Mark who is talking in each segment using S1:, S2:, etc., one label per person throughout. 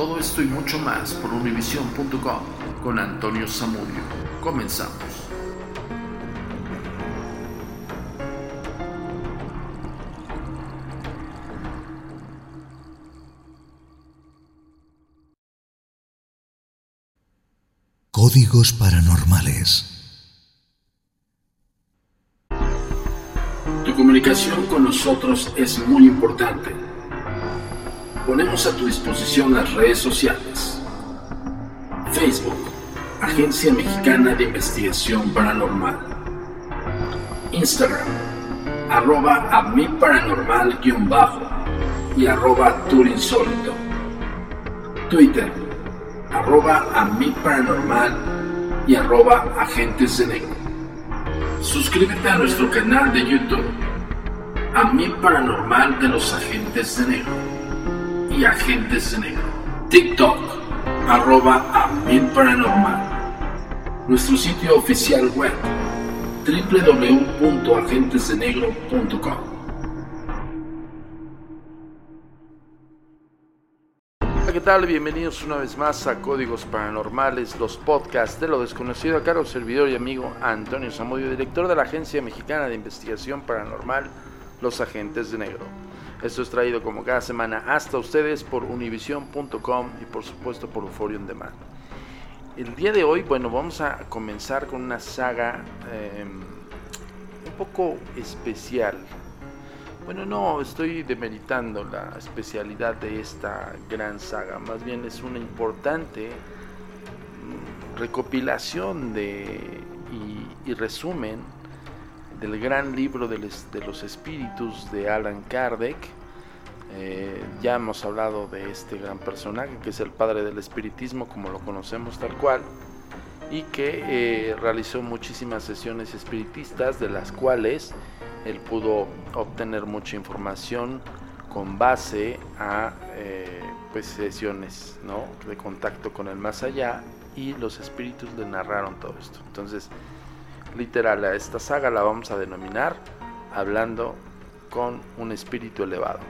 S1: Todo esto y mucho más por univision.com con Antonio Zamudio. Comenzamos.
S2: Códigos paranormales.
S1: Tu comunicación con nosotros es muy importante. Ponemos a tu disposición las redes sociales. Facebook, Agencia Mexicana de Investigación Paranormal. Instagram, arroba a mi paranormal-bajo y arroba turinsólito. Twitter, arroba a mi paranormal y arroba agentes de negro. Suscríbete a nuestro canal de YouTube, a mi paranormal de los agentes de negro y agentes de negro. TikTok, arroba a mi paranormal. Nuestro sitio oficial web, www.agentesdenegro.com. Hola, ¿qué tal? Bienvenidos una vez más a Códigos Paranormales, los podcasts de lo desconocido. Acá los servidor y amigo Antonio Zamudio, director de la Agencia Mexicana de Investigación Paranormal, Los Agentes de Negro. Esto es traído como cada semana hasta ustedes por univision.com y por supuesto por Euphoria On Demand. El día de hoy, bueno, vamos a comenzar con una saga eh, un poco especial. Bueno, no estoy demeritando la especialidad de esta gran saga, más bien es una importante mm, recopilación de, y resumen del gran libro de, los espíritus de Alan Kardec. Eh, ya hemos hablado de este gran personaje que es el padre del espiritismo como lo conocemos tal cual y que eh, realizó muchísimas sesiones espiritistas de las cuales él pudo obtener mucha información con base a eh, pues sesiones ¿no? de contacto con el más allá y los espíritus le narraron todo esto. Entonces, literal, a esta saga la vamos a denominar hablando con un espíritu elevado.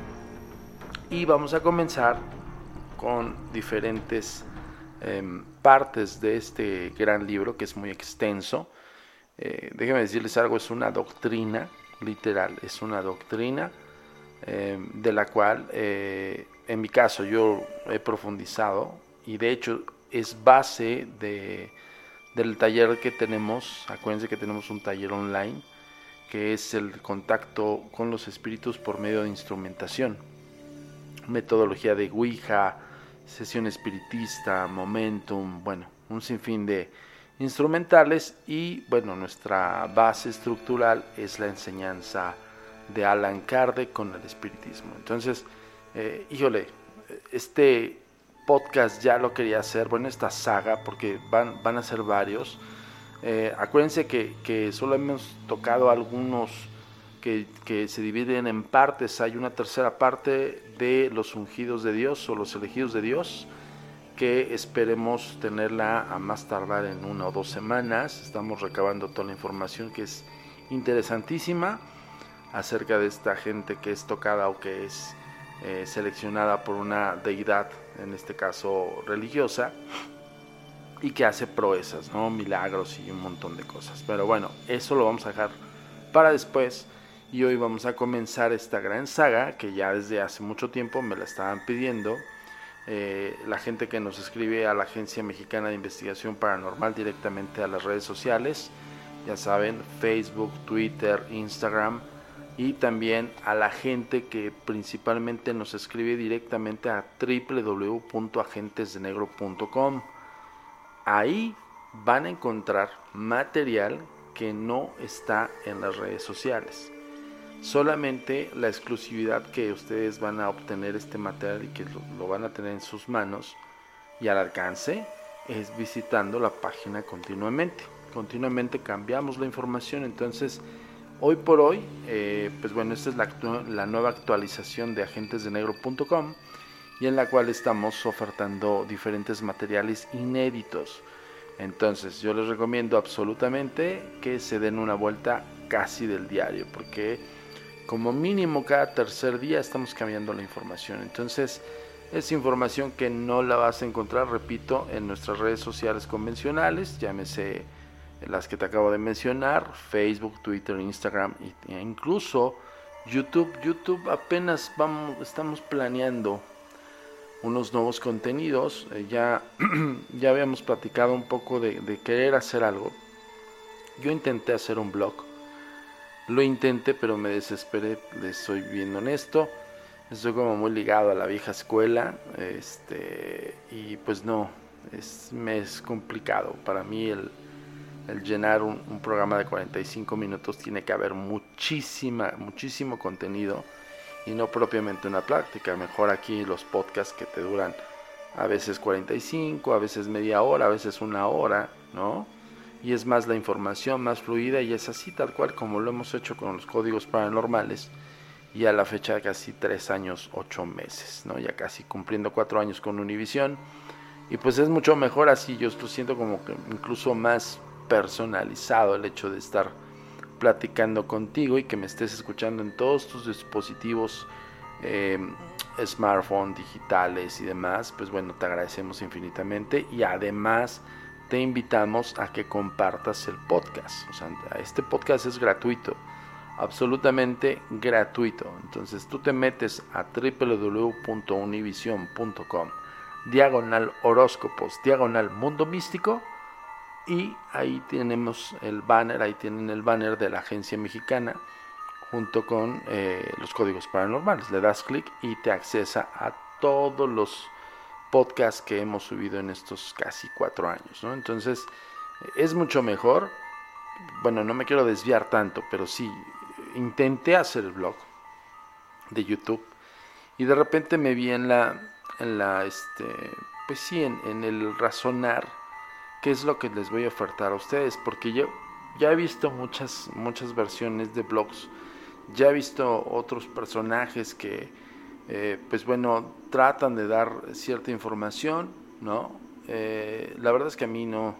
S1: Y vamos a comenzar con diferentes eh, partes de este gran libro que es muy extenso. Eh, déjenme decirles algo, es una doctrina literal, es una doctrina eh, de la cual eh, en mi caso yo he profundizado y de hecho es base de, del taller que tenemos, acuérdense que tenemos un taller online que es el contacto con los espíritus por medio de instrumentación, metodología de Ouija, sesión espiritista, momentum, bueno, un sinfín de instrumentales y bueno, nuestra base estructural es la enseñanza de Alan Kardec con el espiritismo. Entonces, eh, híjole, este podcast ya lo quería hacer, bueno, esta saga, porque van, van a ser varios. Eh, acuérdense que, solo hemos tocado algunos que, que, se dividen en partes. Hay una tercera parte de los ungidos de Dios o los elegidos de Dios que esperemos tenerla a más tardar en una o dos semanas. Estamos recabando toda la información que es interesantísima acerca de esta gente que es tocada o que es eh, seleccionada por una deidad, en este caso religiosa, y que hace proezas, ¿no? milagros y un montón de cosas. Pero bueno, eso lo vamos a dejar para después. Y hoy vamos a comenzar esta gran saga que ya desde hace mucho tiempo me la estaban pidiendo. Eh, la gente que nos escribe a la Agencia Mexicana de Investigación Paranormal directamente a las redes sociales, ya saben, Facebook, Twitter, Instagram, y también a la gente que principalmente nos escribe directamente a www.agentesdenegro.com. Ahí van a encontrar material que no está en las redes sociales. Solamente la exclusividad que ustedes van a obtener este material y que lo, lo van a tener en sus manos y al alcance es visitando la página continuamente. Continuamente cambiamos la información, entonces hoy por hoy, eh, pues bueno, esta es la, la nueva actualización de agentesdenegro.com y en la cual estamos ofertando diferentes materiales inéditos. Entonces yo les recomiendo absolutamente que se den una vuelta casi del diario, porque como mínimo cada tercer día estamos cambiando la información. Entonces es información que no la vas a encontrar, repito, en nuestras redes sociales convencionales, llámese las que te acabo de mencionar, Facebook, Twitter, Instagram e incluso YouTube. YouTube apenas vamos, estamos planeando unos nuevos contenidos. Eh, ya, ya habíamos platicado un poco de, querer hacer algo. Yo intenté hacer un blog. Lo intenté, pero me desesperé, les soy bien honesto. Estoy como muy ligado a la vieja escuela. Este, y pues no, es, me es complicado. Para mí el, el llenar un, programa de 45 minutos tiene que haber muchísima, muchísimo contenido y no propiamente una práctica. Mejor aquí los podcasts que te duran a veces 45, a veces media hora, a veces una hora, ¿no? Y es más la información más fluida y es así tal cual como lo hemos hecho con los códigos paranormales y a la fecha casi tres años, ocho meses, ¿no? Ya casi cumpliendo cuatro años con Univision. Y pues es mucho mejor así, yo estoy siento como que incluso más personalizado el hecho de estar platicando contigo y que me estés escuchando en todos tus dispositivos eh, smartphone, digitales y demás, pues bueno, te agradecemos infinitamente y además te invitamos a que compartas el podcast. O sea, este podcast es gratuito absolutamente gratuito. Entonces tú te metes a www.univision.com, diagonal horóscopos, diagonal mundo místico, y ahí tenemos el banner, ahí tienen el banner de la agencia mexicana junto con eh, los códigos paranormales. Le das clic y te accesa a todos los podcasts que hemos subido en estos casi cuatro años. ¿no? Entonces es mucho mejor. Bueno, no me quiero desviar tanto, pero sí, intenté hacer el blog de YouTube y de repente me vi en la, en la este, pues sí, en, el razonar qué es lo que les voy a ofertar a ustedes, porque yo ya he visto muchas, muchas versiones de blogs, ya he visto otros personajes que, eh, pues bueno, tratan de dar cierta información, ¿no? Eh, la verdad es que a mí no,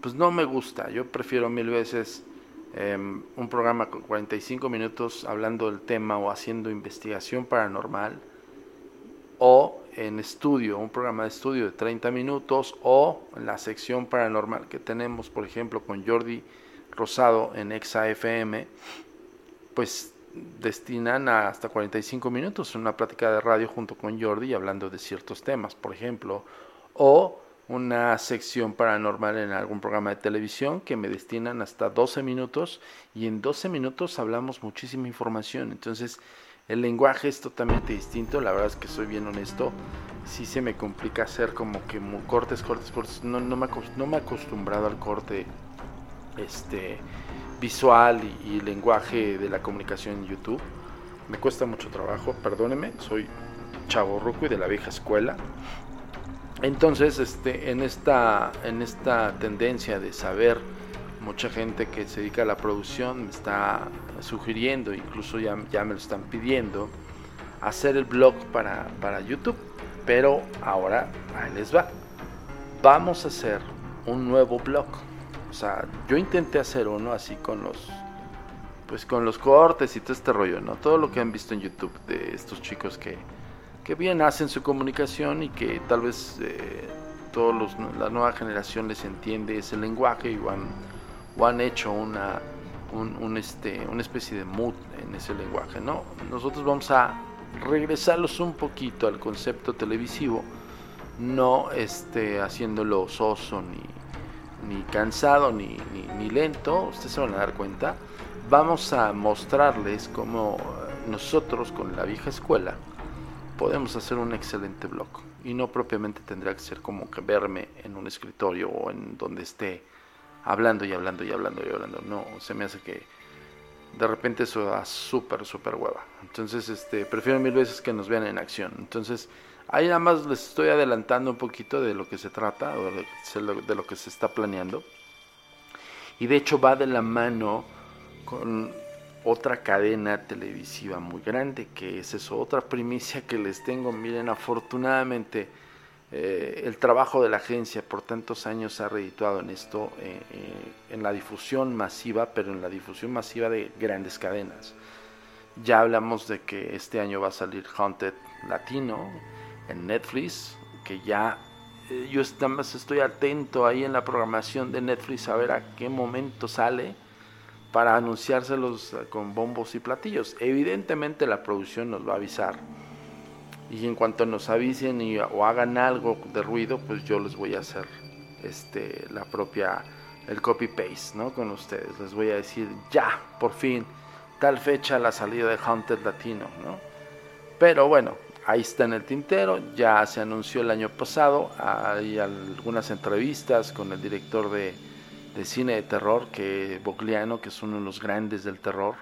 S1: pues no me gusta, yo prefiero mil veces Em, un programa con 45 minutos hablando del tema o haciendo investigación paranormal, o en estudio, un programa de estudio de 30 minutos, o en la sección paranormal que tenemos, por ejemplo, con Jordi Rosado en ExaFM, pues destinan hasta 45 minutos una plática de radio junto con Jordi hablando de ciertos temas, por ejemplo, o una sección paranormal en algún programa de televisión que me destinan hasta 12 minutos y en 12 minutos hablamos muchísima información. Entonces el lenguaje es totalmente distinto, la verdad es que soy bien honesto, sí se me complica hacer como que cortes, cortes, cortes, no, no, me, no he acostumbrado al corte este, visual y, y lenguaje de la comunicación en YouTube. Me cuesta mucho trabajo, perdóneme, soy chavo ruco y de la vieja escuela. Entonces, este, en esta, en esta tendencia de saber, mucha gente que se dedica a la producción me está sugiriendo, incluso ya, ya me lo están pidiendo, hacer el blog para, para YouTube. Pero ahora, ahí les va. Vamos a hacer un nuevo blog. O sea, yo intenté hacer uno así con los pues con los cortes y todo este rollo, ¿no? Todo lo que han visto en YouTube de estos chicos que, que bien hacen su comunicación y que tal vez eh, todos los, la nueva generación les entiende ese lenguaje y han, o han hecho una, un, este, una especie de mood en ese lenguaje. ¿no? Nosotros vamos a regresarlos un poquito al concepto televisivo, no este, haciéndolo soso ni, ni cansado ni, ni, ni lento, ustedes se van a dar cuenta. Vamos a mostrarles cómo nosotros con la vieja escuela, podemos hacer un excelente blog. Y no propiamente tendría que ser como que verme en un escritorio o en donde esté hablando y hablando y hablando y hablando. No, se me hace que de repente eso da súper, súper hueva. Entonces, este, prefiero mil veces que nos vean en acción. Entonces, Ahí nada más les estoy adelantando un poquito de lo que se trata o de lo que se está planeando. Y de hecho va de la mano con otra cadena televisiva muy grande, que es eso, otra primicia que les tengo. Miren, afortunadamente eh, el trabajo de la agencia por tantos años ha redituado en esto, eh, eh, en la difusión masiva, pero en la difusión masiva de grandes cadenas. Ya hablamos de que este año va a salir Haunted Latino en Netflix, que ya yo estoy atento ahí en la programación de Netflix a ver a qué momento sale para anunciárselos con bombos y platillos. Evidentemente la producción nos va a avisar. Y en cuanto nos avisen y, o hagan algo de ruido, pues yo les voy a hacer este la propia el copy paste, ¿no? Con ustedes. Les voy a decir, "Ya, por fin, tal fecha la salida de Haunted Latino", ¿no? Pero bueno, ahí está en el tintero, ya se anunció el año pasado, hay algunas entrevistas con el director de de cine de terror, que Bogliano, que es uno de los grandes del terror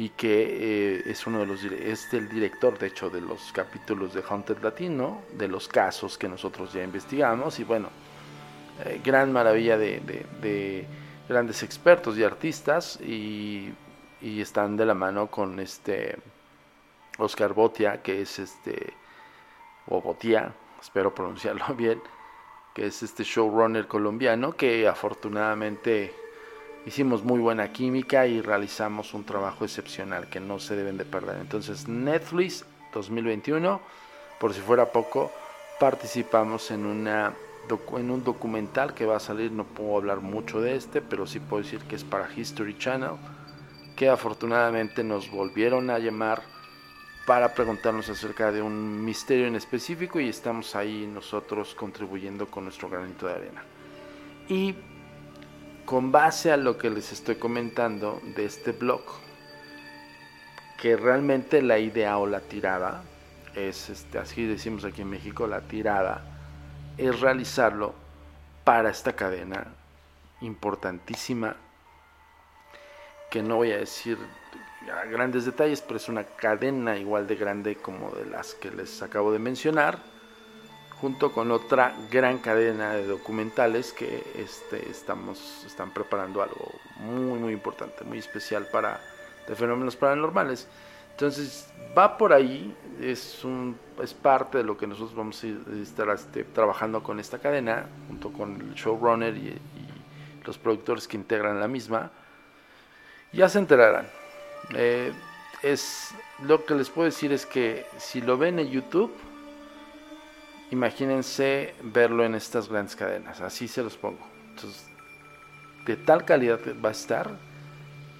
S1: y que eh, es uno de los es el director de hecho de los capítulos de Haunted Latino, de los casos que nosotros ya investigamos y bueno, eh, gran maravilla de, grandes expertos y artistas y, y, están de la mano con este Oscar Botia, que es este o Botia, espero pronunciarlo bien, que es este showrunner colombiano que afortunadamente hicimos muy buena química y realizamos un trabajo excepcional que no se deben de perder. Entonces Netflix 2021, por si fuera poco, participamos en una en un documental que va a salir, no puedo hablar mucho de este, pero sí puedo decir que es para History Channel, que afortunadamente nos volvieron a llamar para preguntarnos acerca de un misterio en específico y estamos ahí nosotros contribuyendo con nuestro granito de arena. Y con base a lo que les estoy comentando de este blog, que realmente la idea o la tirada es, este, así decimos aquí en México, la tirada es realizarlo para esta cadena importantísima, que no voy a decir grandes detalles, pero es una cadena igual de grande como de las que les acabo de mencionar, junto con otra gran cadena de documentales que este, estamos, están preparando algo muy, muy importante, muy especial para de fenómenos paranormales. Entonces, va por ahí, es, un, es parte de lo que nosotros vamos a estar este, trabajando con esta cadena, junto con el showrunner y, y los productores que integran la misma. Ya se enterarán, eh, es lo que les puedo decir es que si lo ven en YouTube, imagínense verlo en estas grandes cadenas, así se los pongo. Entonces, de tal calidad va a estar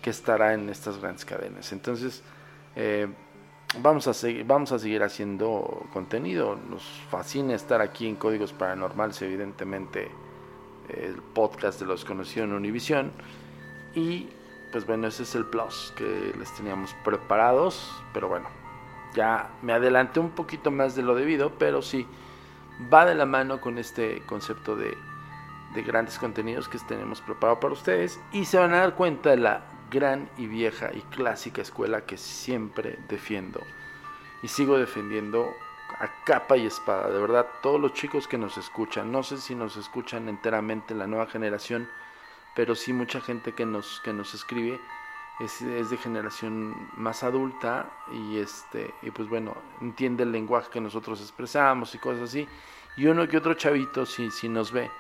S1: que estará en estas grandes cadenas. Entonces, eh, vamos, a seguir, vamos a seguir haciendo contenido. Nos fascina estar aquí en Códigos Paranormales, evidentemente, el podcast de los conocidos en Univision. Y pues bueno, ese es el plus que les teníamos preparados. Pero bueno, ya me adelanté un poquito más de lo debido, pero sí, va de la mano con este concepto de, de grandes contenidos que tenemos preparado para ustedes. Y se van a dar cuenta de la gran y vieja y clásica escuela que siempre defiendo. Y sigo defendiendo a capa y espada. De verdad, todos los chicos que nos escuchan, no sé si nos escuchan enteramente la nueva generación pero sí mucha gente que nos, que nos escribe es, de generación más adulta y este y pues bueno entiende el lenguaje que nosotros expresamos y cosas así. Y uno que otro chavito si, si nos ve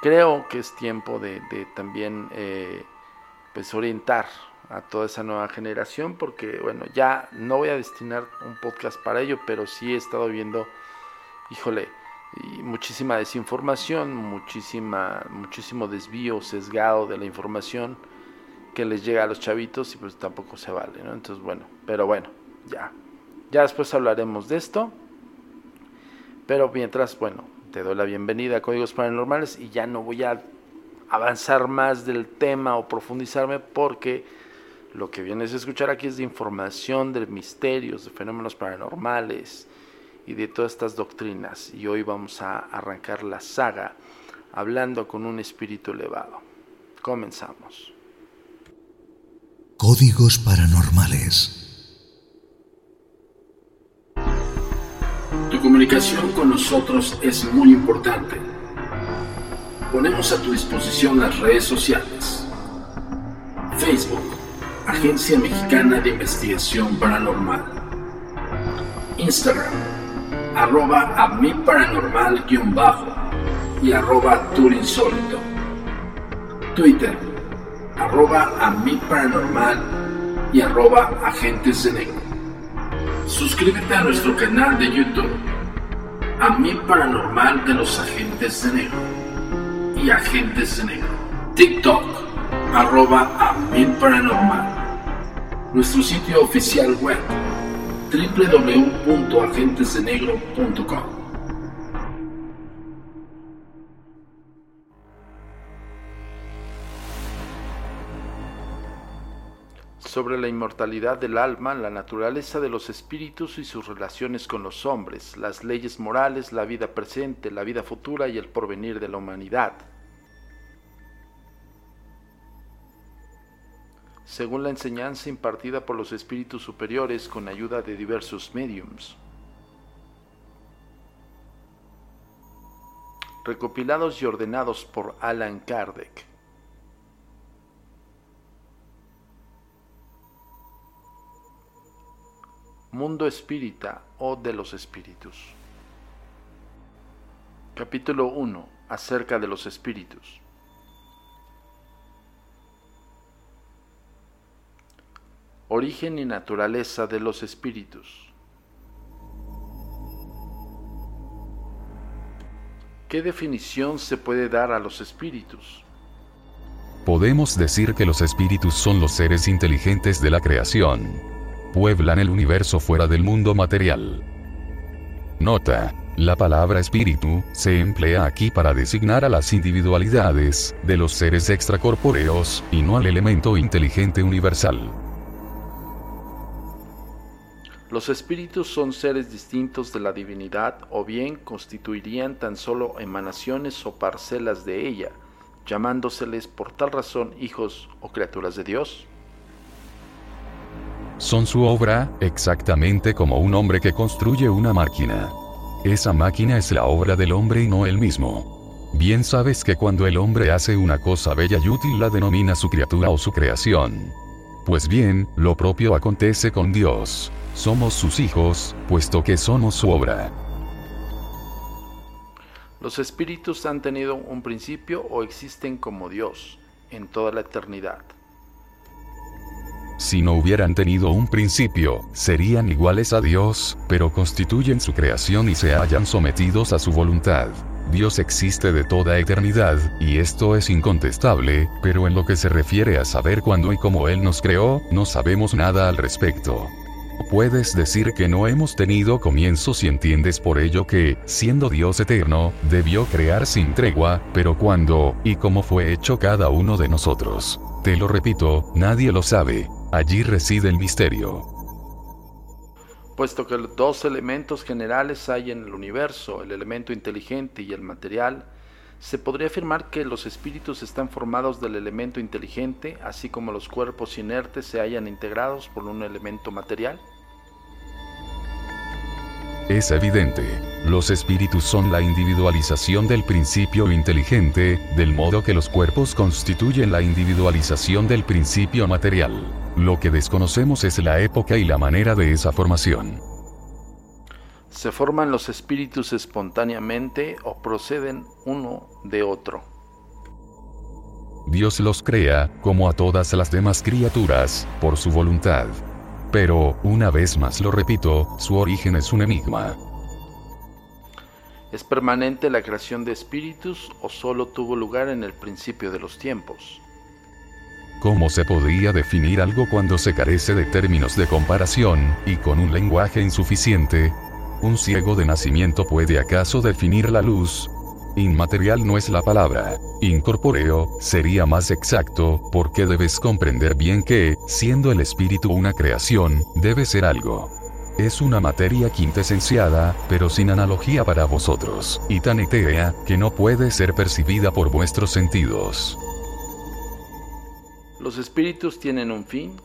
S1: creo que es tiempo de, también eh, pues orientar a toda esa nueva generación porque bueno ya no voy a destinar un podcast para ello pero sí he estado viendo híjole y muchísima desinformación, muchísima, muchísimo desvío sesgado de la información que les llega a los chavitos y pues tampoco se vale, ¿no? Entonces, bueno, pero bueno, ya. Ya después hablaremos de esto. Pero mientras, bueno, te doy la bienvenida a Códigos Paranormales y ya no voy a avanzar más del tema o profundizarme porque lo que vienes a escuchar aquí es de información de misterios, de fenómenos paranormales, y de todas estas doctrinas. Y hoy vamos a arrancar la saga hablando con un espíritu elevado. Comenzamos.
S3: Códigos paranormales. Tu comunicación con nosotros es muy importante. Ponemos a tu disposición las redes sociales. Facebook, Agencia Mexicana de Investigación Paranormal. Instagram, arroba a mi paranormal-bajo y arroba turinsólito. Twitter, arroba a mi paranormal y arroba agentes de negro. Suscríbete a nuestro canal de YouTube, a mi paranormal de los agentes de negro y agentes de negro. TikTok, arroba a mi paranormal. Nuestro sitio oficial web, www.agentesdenegro.com.
S1: sobre la inmortalidad del alma, la naturaleza de los espíritus y sus relaciones con los hombres, las leyes morales, la vida presente, la vida futura y el porvenir de la humanidad. Según la enseñanza impartida por los espíritus superiores con ayuda de diversos mediums. Recopilados y ordenados por Alan Kardec. Mundo Espírita o de los Espíritus. Capítulo 1. Acerca de los Espíritus. Origen y naturaleza de los Espíritus. ¿Qué definición se puede dar a los espíritus?
S4: Podemos decir que los espíritus son los seres inteligentes de la creación pueblan el universo fuera del mundo material. Nota. La palabra espíritu se emplea aquí para designar a las individualidades de los seres extracorpóreos, y no al elemento inteligente universal.
S1: Los espíritus son seres distintos de la divinidad o bien constituirían tan solo emanaciones o parcelas de ella, llamándoseles por tal razón hijos o criaturas de Dios
S4: son su obra, exactamente como un hombre que construye una máquina. Esa máquina es la obra del hombre y no él mismo. Bien sabes que cuando el hombre hace una cosa bella y útil la denomina su criatura o su creación. Pues bien, lo propio acontece con Dios. Somos sus hijos, puesto que somos su obra.
S1: Los espíritus han tenido un principio o existen como Dios, en toda la eternidad.
S4: Si no hubieran tenido un principio, serían iguales a Dios, pero constituyen su creación y se hallan sometidos a su voluntad. Dios existe de toda eternidad, y esto es incontestable, pero en lo que se refiere a saber cuándo y cómo Él nos creó, no sabemos nada al respecto. Puedes decir que no hemos tenido comienzo si entiendes por ello que, siendo Dios eterno, debió crear sin tregua, pero cuándo, y cómo fue hecho cada uno de nosotros. Te lo repito, nadie lo sabe, Allí reside el misterio.
S1: Puesto que los dos elementos generales hay en el universo, el elemento inteligente y el material, se podría afirmar que los espíritus están formados del elemento inteligente, así como los cuerpos inertes se hallan integrados por un elemento material.
S4: Es evidente, los espíritus son la individualización del principio inteligente, del modo que los cuerpos constituyen la individualización del principio material. Lo que desconocemos es la época y la manera de esa formación.
S1: ¿Se forman los espíritus espontáneamente o proceden uno de otro?
S4: Dios los crea, como a todas las demás criaturas, por su voluntad. Pero, una vez más lo repito, su origen es un enigma.
S1: ¿Es permanente la creación de espíritus o solo tuvo lugar en el principio de los tiempos?
S4: ¿Cómo se podría definir algo cuando se carece de términos de comparación, y con un lenguaje insuficiente? ¿Un ciego de nacimiento puede acaso definir la luz, Inmaterial no es la palabra. Incorpóreo sería más exacto, porque debes comprender bien que, siendo el espíritu una creación, debe ser algo. Es una materia quintesenciada, pero sin analogía para vosotros, y tan etérea, que no puede ser percibida por vuestros sentidos.
S1: ¿Los espíritus tienen un fin?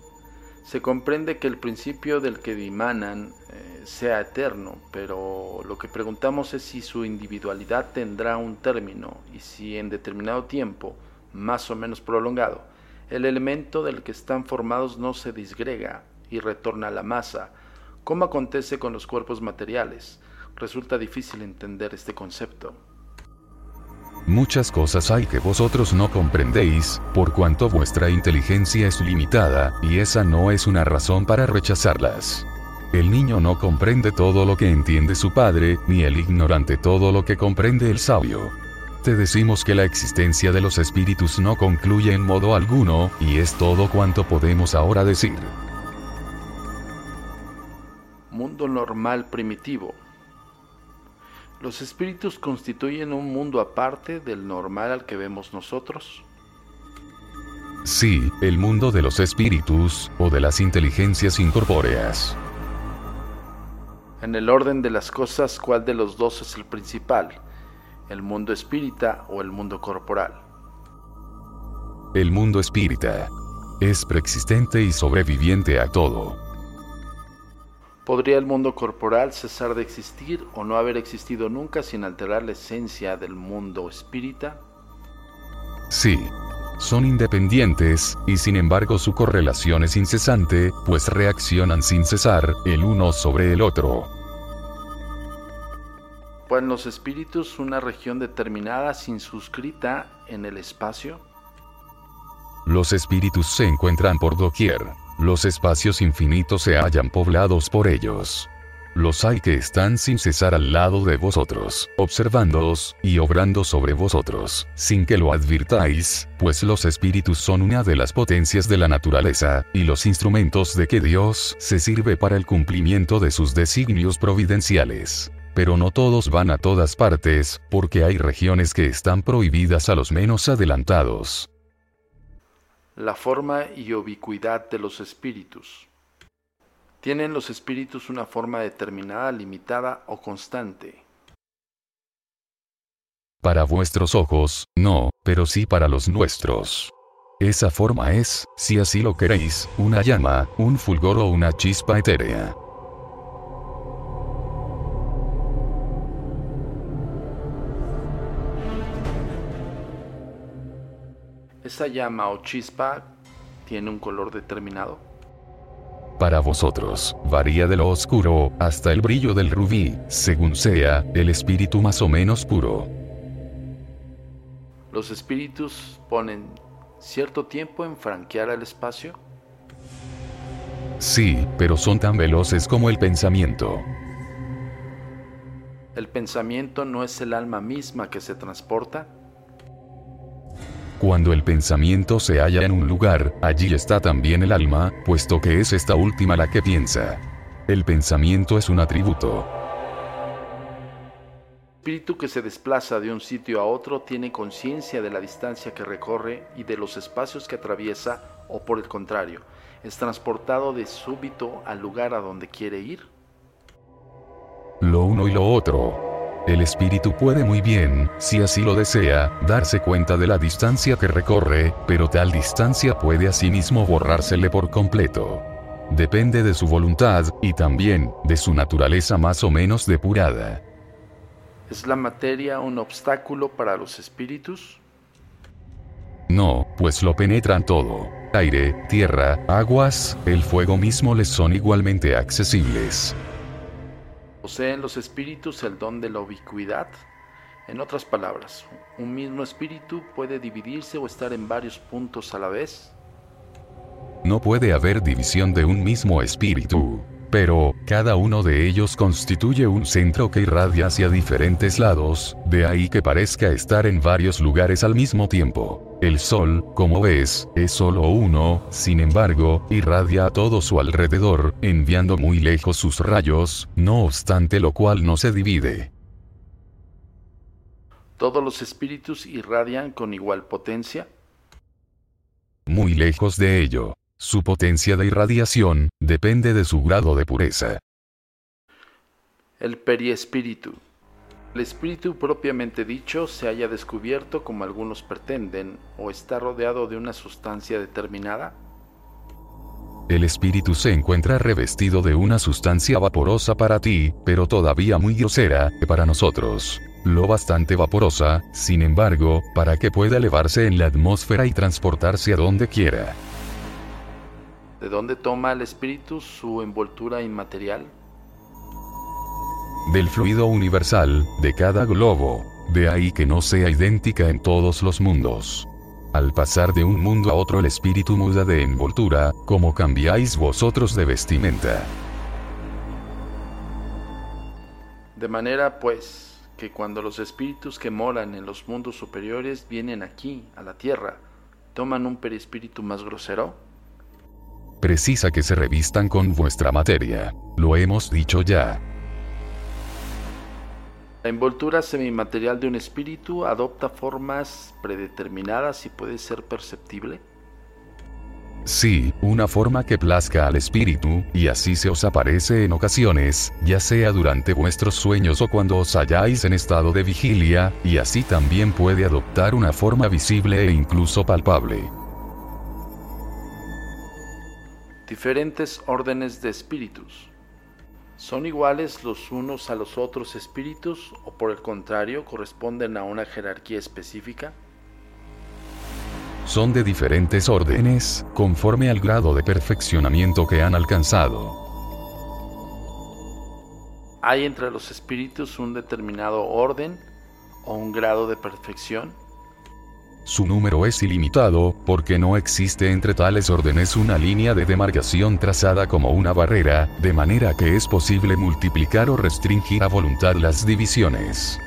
S1: Se comprende que el principio del que dimanan eh, sea eterno, pero lo que preguntamos es si su individualidad tendrá un término y si en determinado tiempo, más o menos prolongado, el elemento del que están formados no se disgrega y retorna a la masa, como acontece con los cuerpos materiales. Resulta difícil entender este concepto.
S4: Muchas cosas hay que vosotros no comprendéis, por cuanto vuestra inteligencia es limitada, y esa no es una razón para rechazarlas. El niño no comprende todo lo que entiende su padre, ni el ignorante todo lo que comprende el sabio. Te decimos que la existencia de los espíritus no concluye en modo alguno, y es todo cuanto podemos ahora decir.
S1: Mundo normal primitivo ¿Los espíritus constituyen un mundo aparte del normal al que vemos nosotros?
S4: Sí, el mundo de los espíritus, o de las inteligencias incorpóreas.
S1: En el orden de las cosas, ¿cuál de los dos es el principal? ¿El mundo espírita o el mundo corporal?
S4: El mundo espírita. Es preexistente y sobreviviente a todo.
S1: ¿Podría el mundo corporal cesar de existir o no haber existido nunca sin alterar la esencia del mundo espírita?
S4: Sí. Son independientes, y sin embargo su correlación es incesante, pues reaccionan sin cesar, el uno sobre el otro.
S1: ¿Pueden los espíritus una región determinada sin suscrita en el espacio?
S4: Los espíritus se encuentran por doquier. Los espacios infinitos se hallan poblados por ellos. Los hay que están sin cesar al lado de vosotros, observándoos, y obrando sobre vosotros, sin que lo advirtáis, pues los espíritus son una de las potencias de la naturaleza, y los instrumentos de que Dios se sirve para el cumplimiento de sus designios providenciales. Pero no todos van a todas partes, porque hay regiones que están prohibidas a los menos adelantados
S1: la forma y ubicuidad de los espíritus. ¿Tienen los espíritus una forma determinada, limitada o constante?
S4: Para vuestros ojos, no, pero sí para los nuestros. Esa forma es, si así lo queréis, una llama, un fulgor o una chispa etérea.
S1: ¿Esa llama o chispa tiene un color determinado?
S4: Para vosotros, varía de lo oscuro hasta el brillo del rubí, según sea el espíritu más o menos puro.
S1: ¿Los espíritus ponen cierto tiempo en franquear el espacio?
S4: Sí, pero son tan veloces como el pensamiento.
S1: ¿El pensamiento no es el alma misma que se transporta?
S4: Cuando el pensamiento se halla en un lugar, allí está también el alma, puesto que es esta última la que piensa. El pensamiento es un atributo.
S1: El espíritu que se desplaza de un sitio a otro tiene conciencia de la distancia que recorre y de los espacios que atraviesa, o por el contrario, es transportado de súbito al lugar a donde quiere ir.
S4: Lo uno y lo otro. El espíritu puede muy bien, si así lo desea, darse cuenta de la distancia que recorre, pero tal distancia puede asimismo borrársele por completo. Depende de su voluntad, y también, de su naturaleza más o menos depurada.
S1: ¿Es la materia un obstáculo para los espíritus?
S4: No, pues lo penetran todo. Aire, tierra, aguas, el fuego mismo les son igualmente accesibles.
S1: ¿Poseen los espíritus el don de la ubicuidad? En otras palabras, ¿un mismo espíritu puede dividirse o estar en varios puntos a la vez?
S4: No puede haber división de un mismo espíritu, pero cada uno de ellos constituye un centro que irradia hacia diferentes lados, de ahí que parezca estar en varios lugares al mismo tiempo. El Sol, como ves, es solo uno, sin embargo, irradia a todo su alrededor, enviando muy lejos sus rayos, no obstante lo cual no se divide.
S1: ¿Todos los espíritus irradian con igual potencia?
S4: Muy lejos de ello. Su potencia de irradiación depende de su grado de pureza.
S1: El periespíritu. ¿El espíritu propiamente dicho se haya descubierto como algunos pretenden o está rodeado de una sustancia determinada?
S4: El espíritu se encuentra revestido de una sustancia vaporosa para ti, pero todavía muy grosera, para nosotros. Lo bastante vaporosa, sin embargo, para que pueda elevarse en la atmósfera y transportarse a donde quiera.
S1: ¿De dónde toma el espíritu su envoltura inmaterial?
S4: Del fluido universal, de cada globo. De ahí que no sea idéntica en todos los mundos. Al pasar de un mundo a otro el espíritu muda de envoltura, como cambiáis vosotros de vestimenta.
S1: De manera, pues, que cuando los espíritus que moran en los mundos superiores vienen aquí, a la tierra, toman un perispíritu más grosero?
S4: Precisa que se revistan con vuestra materia. Lo hemos dicho ya.
S1: La envoltura semimaterial de un espíritu adopta formas predeterminadas y puede ser perceptible.
S4: Sí, una forma que plazca al espíritu, y así se os aparece en ocasiones, ya sea durante vuestros sueños o cuando os halláis en estado de vigilia, y así también puede adoptar una forma visible e incluso palpable.
S1: Diferentes órdenes de espíritus. ¿Son iguales los unos a los otros espíritus o por el contrario corresponden a una jerarquía específica?
S4: Son de diferentes órdenes, conforme al grado de perfeccionamiento que han alcanzado.
S1: ¿Hay entre los espíritus un determinado orden o un grado de perfección?
S4: Su número es ilimitado, porque no existe entre tales órdenes una línea de demarcación trazada como una barrera, de manera que es posible multiplicar o restringir a voluntad las divisiones.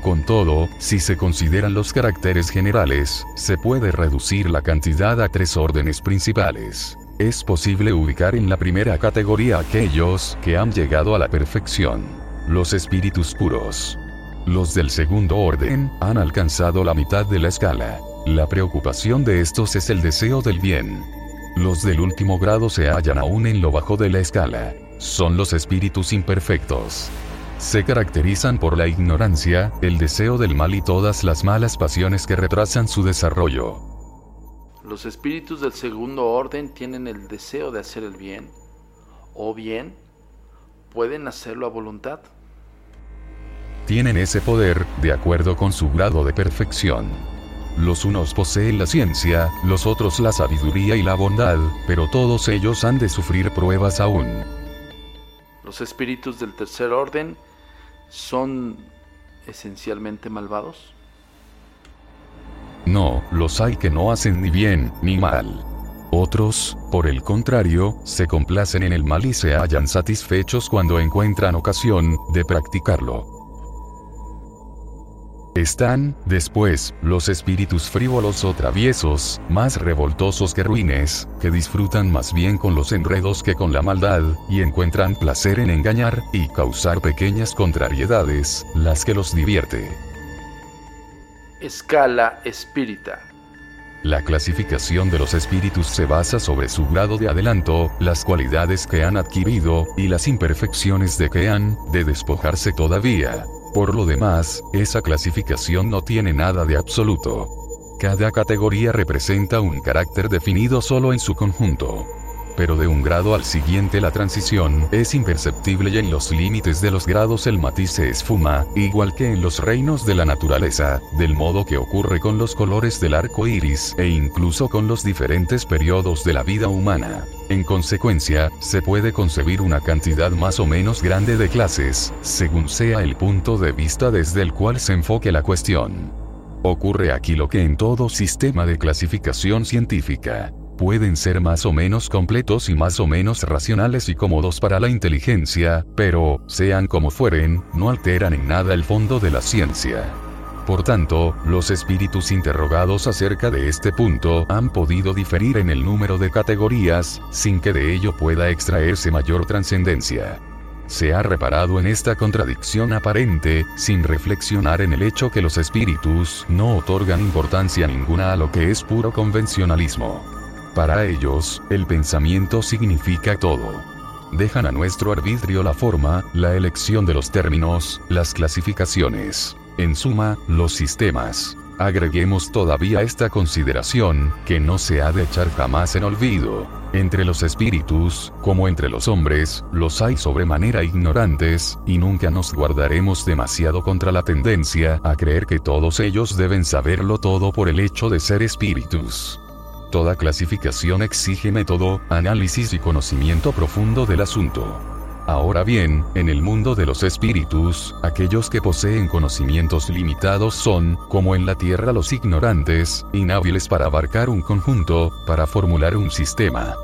S4: Con todo, si se consideran los caracteres generales, se puede reducir la cantidad a tres órdenes principales. Es posible ubicar en la primera categoría aquellos que han llegado a la perfección. Los espíritus puros. Los del segundo orden han alcanzado la mitad de la escala. La preocupación de estos es el deseo del bien. Los del último grado se hallan aún en lo bajo de la escala. Son los espíritus imperfectos. Se caracterizan por la ignorancia, el deseo del mal y todas las malas pasiones que retrasan su desarrollo.
S1: Los espíritus del segundo orden tienen el deseo de hacer el bien, o bien pueden hacerlo a voluntad
S4: tienen ese poder, de acuerdo con su grado de perfección. Los unos poseen la ciencia, los otros la sabiduría y la bondad, pero todos ellos han de sufrir pruebas aún.
S1: ¿Los espíritus del tercer orden son esencialmente malvados?
S4: No, los hay que no hacen ni bien ni mal. Otros, por el contrario, se complacen en el mal y se hallan satisfechos cuando encuentran ocasión de practicarlo. Están, después, los espíritus frívolos o traviesos, más revoltosos que ruines, que disfrutan más bien con los enredos que con la maldad, y encuentran placer en engañar, y causar pequeñas contrariedades, las que los divierte.
S1: Escala espírita.
S4: La clasificación de los espíritus se basa sobre su grado de adelanto, las cualidades que han adquirido, y las imperfecciones de que han de despojarse todavía. Por lo demás, esa clasificación no tiene nada de absoluto. Cada categoría representa un carácter definido solo en su conjunto. Pero de un grado al siguiente la transición es imperceptible y en los límites de los grados el matiz se esfuma, igual que en los reinos de la naturaleza, del modo que ocurre con los colores del arco iris e incluso con los diferentes periodos de la vida humana. En consecuencia, se puede concebir una cantidad más o menos grande de clases, según sea el punto de vista desde el cual se enfoque la cuestión. Ocurre aquí lo que en todo sistema de clasificación científica. Pueden ser más o menos completos y más o menos racionales y cómodos para la inteligencia, pero, sean como fueren, no alteran en nada el fondo de la ciencia. Por tanto, los espíritus interrogados acerca de este punto han podido diferir en el número de categorías, sin que de ello pueda extraerse mayor trascendencia. Se ha reparado en esta contradicción aparente, sin reflexionar en el hecho que los espíritus no otorgan importancia ninguna a lo que es puro convencionalismo. Para ellos, el pensamiento significa todo. Dejan a nuestro arbitrio la forma, la elección de los términos, las clasificaciones. En suma, los sistemas. Agreguemos todavía esta consideración, que no se ha de echar jamás en olvido. Entre los espíritus, como entre los hombres, los hay sobremanera ignorantes, y nunca nos guardaremos demasiado contra la tendencia a creer que todos ellos deben saberlo todo por el hecho de ser espíritus. Toda clasificación exige método, análisis y conocimiento profundo del asunto. Ahora bien, en el mundo de los espíritus, aquellos que poseen conocimientos limitados son, como en la Tierra los ignorantes, inhábiles para abarcar un conjunto, para formular un sistema.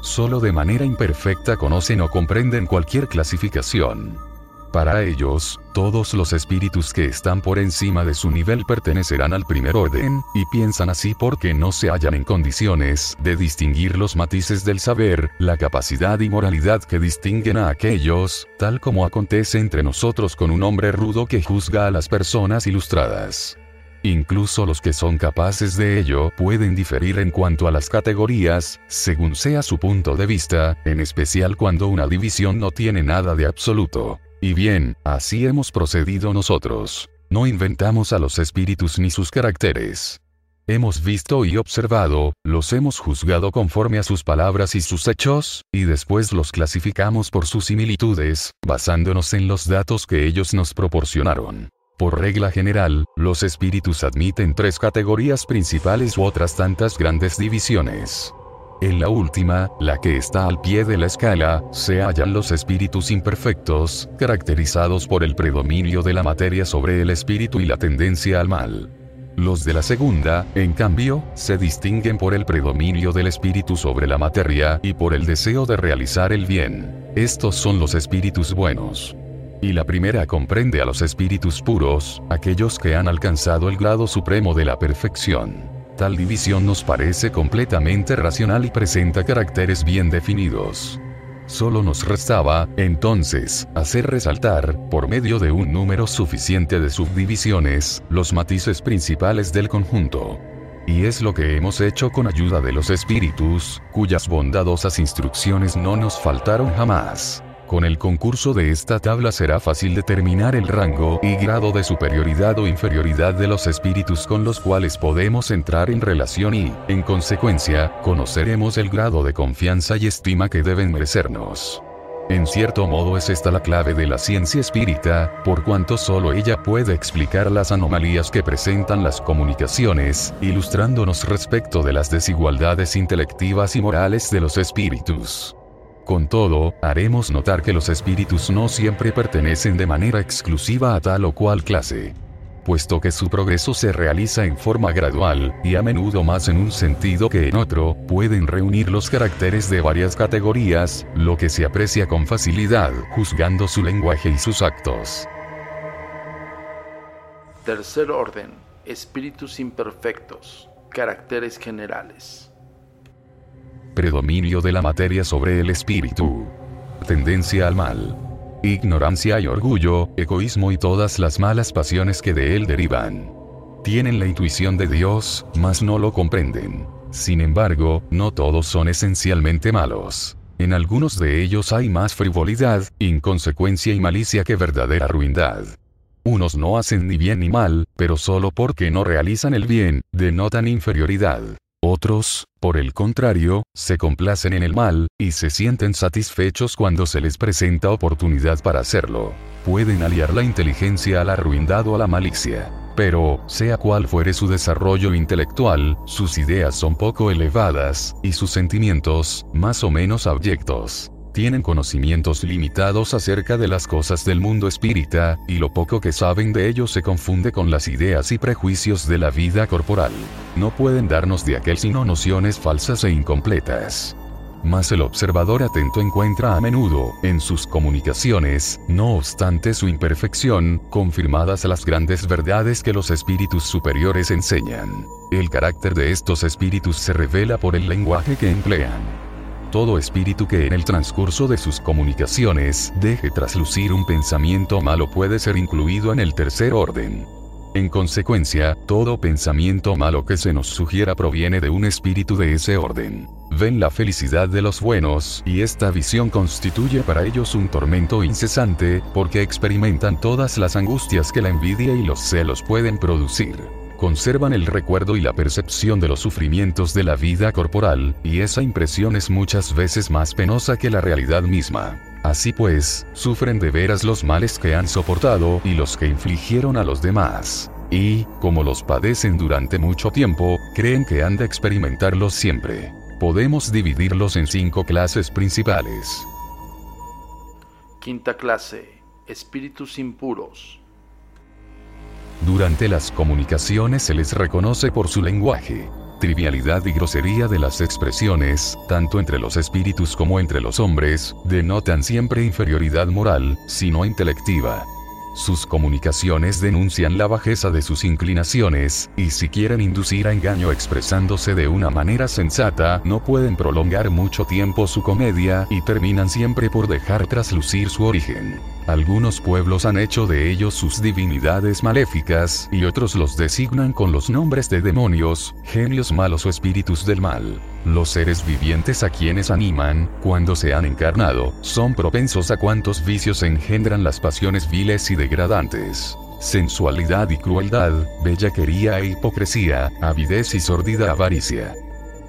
S4: Solo de manera imperfecta conocen o comprenden cualquier clasificación. Para ellos, todos los espíritus que están por encima de su nivel pertenecerán al primer orden, y piensan así porque no se hallan en condiciones de distinguir los matices del saber, la capacidad y moralidad que distinguen a aquellos, tal como acontece entre nosotros con un hombre rudo que juzga a las personas ilustradas. Incluso los que son capaces de ello pueden diferir en cuanto a las categorías, según sea su punto de vista, en especial cuando una división no tiene nada de absoluto. Y bien, así hemos procedido nosotros. No inventamos a los espíritus ni sus caracteres. Hemos visto y observado, los hemos juzgado conforme a sus palabras y sus hechos, y después los clasificamos por sus similitudes, basándonos en los datos que ellos nos proporcionaron. Por regla general, los espíritus admiten tres categorías principales u otras tantas grandes divisiones. En la última, la que está al pie de la escala, se hallan los espíritus imperfectos, caracterizados por el predominio de la materia sobre el espíritu y la tendencia al mal. Los de la segunda, en cambio, se distinguen por el predominio del espíritu sobre la materia y por el deseo de realizar el bien. Estos son los espíritus buenos. Y la primera comprende a los espíritus puros, aquellos que han alcanzado el grado supremo de la perfección tal división nos parece completamente racional y presenta caracteres bien definidos. Solo nos restaba, entonces, hacer resaltar, por medio de un número suficiente de subdivisiones, los matices principales del conjunto. Y es lo que hemos hecho con ayuda de los espíritus, cuyas bondadosas instrucciones no nos faltaron jamás. Con el concurso de esta tabla será fácil determinar el rango y grado de superioridad o inferioridad de los espíritus con los cuales podemos entrar en relación y, en consecuencia, conoceremos el grado de confianza y estima que deben merecernos. En cierto modo es esta la clave de la ciencia espírita, por cuanto solo ella puede explicar las anomalías que presentan las comunicaciones, ilustrándonos respecto de las desigualdades intelectivas y morales de los espíritus. Con todo, haremos notar que los espíritus no siempre pertenecen de manera exclusiva a tal o cual clase. Puesto que su progreso se realiza en forma gradual, y a menudo más en un sentido que en otro, pueden reunir los caracteres de varias categorías, lo que se aprecia con facilidad, juzgando su lenguaje y sus actos.
S1: Tercer orden. Espíritus imperfectos. Caracteres generales
S4: predominio de la materia sobre el espíritu, tendencia al mal, ignorancia y orgullo, egoísmo y todas las malas pasiones que de él derivan. Tienen la intuición de Dios, mas no lo comprenden. Sin embargo, no todos son esencialmente malos. En algunos de ellos hay más frivolidad, inconsecuencia y malicia que verdadera ruindad. Unos no hacen ni bien ni mal, pero solo porque no realizan el bien, denotan inferioridad. Otros, por el contrario, se complacen en el mal, y se sienten satisfechos cuando se les presenta oportunidad para hacerlo. Pueden aliar la inteligencia a la ruindad o a la malicia. Pero, sea cual fuere su desarrollo intelectual, sus ideas son poco elevadas, y sus sentimientos, más o menos abyectos tienen conocimientos limitados acerca de las cosas del mundo espírita, y lo poco que saben de ello se confunde con las ideas y prejuicios de la vida corporal. No pueden darnos de aquel sino nociones falsas e incompletas. Mas el observador atento encuentra a menudo, en sus comunicaciones, no obstante su imperfección, confirmadas las grandes verdades que los espíritus superiores enseñan. El carácter de estos espíritus se revela por el lenguaje que emplean todo espíritu que en el transcurso de sus comunicaciones deje traslucir un pensamiento malo puede ser incluido en el tercer orden. En consecuencia, todo pensamiento malo que se nos sugiera proviene de un espíritu de ese orden. Ven la felicidad de los buenos, y esta visión constituye para ellos un tormento incesante, porque experimentan todas las angustias que la envidia y los celos pueden producir. Conservan el recuerdo y la percepción de los sufrimientos de la vida corporal, y esa impresión es muchas veces más penosa que la realidad misma. Así pues, sufren de veras los males que han soportado y los que infligieron a los demás. Y, como los padecen durante mucho tiempo, creen que han de experimentarlos siempre. Podemos dividirlos en cinco clases principales.
S1: Quinta clase. Espíritus impuros.
S4: Durante las comunicaciones se les reconoce por su lenguaje, trivialidad y grosería de las expresiones, tanto entre los espíritus como entre los hombres, denotan siempre inferioridad moral, sino intelectiva. Sus comunicaciones denuncian la bajeza de sus inclinaciones, y si quieren inducir a engaño expresándose de una manera sensata, no pueden prolongar mucho tiempo su comedia y terminan siempre por dejar traslucir su origen. Algunos pueblos han hecho de ellos sus divinidades maléficas, y otros los designan con los nombres de demonios, genios malos o espíritus del mal. Los seres vivientes a quienes animan, cuando se han encarnado, son propensos a cuantos vicios engendran las pasiones viles y degradantes sensualidad y crueldad, bellaquería e hipocresía, avidez y sordida avaricia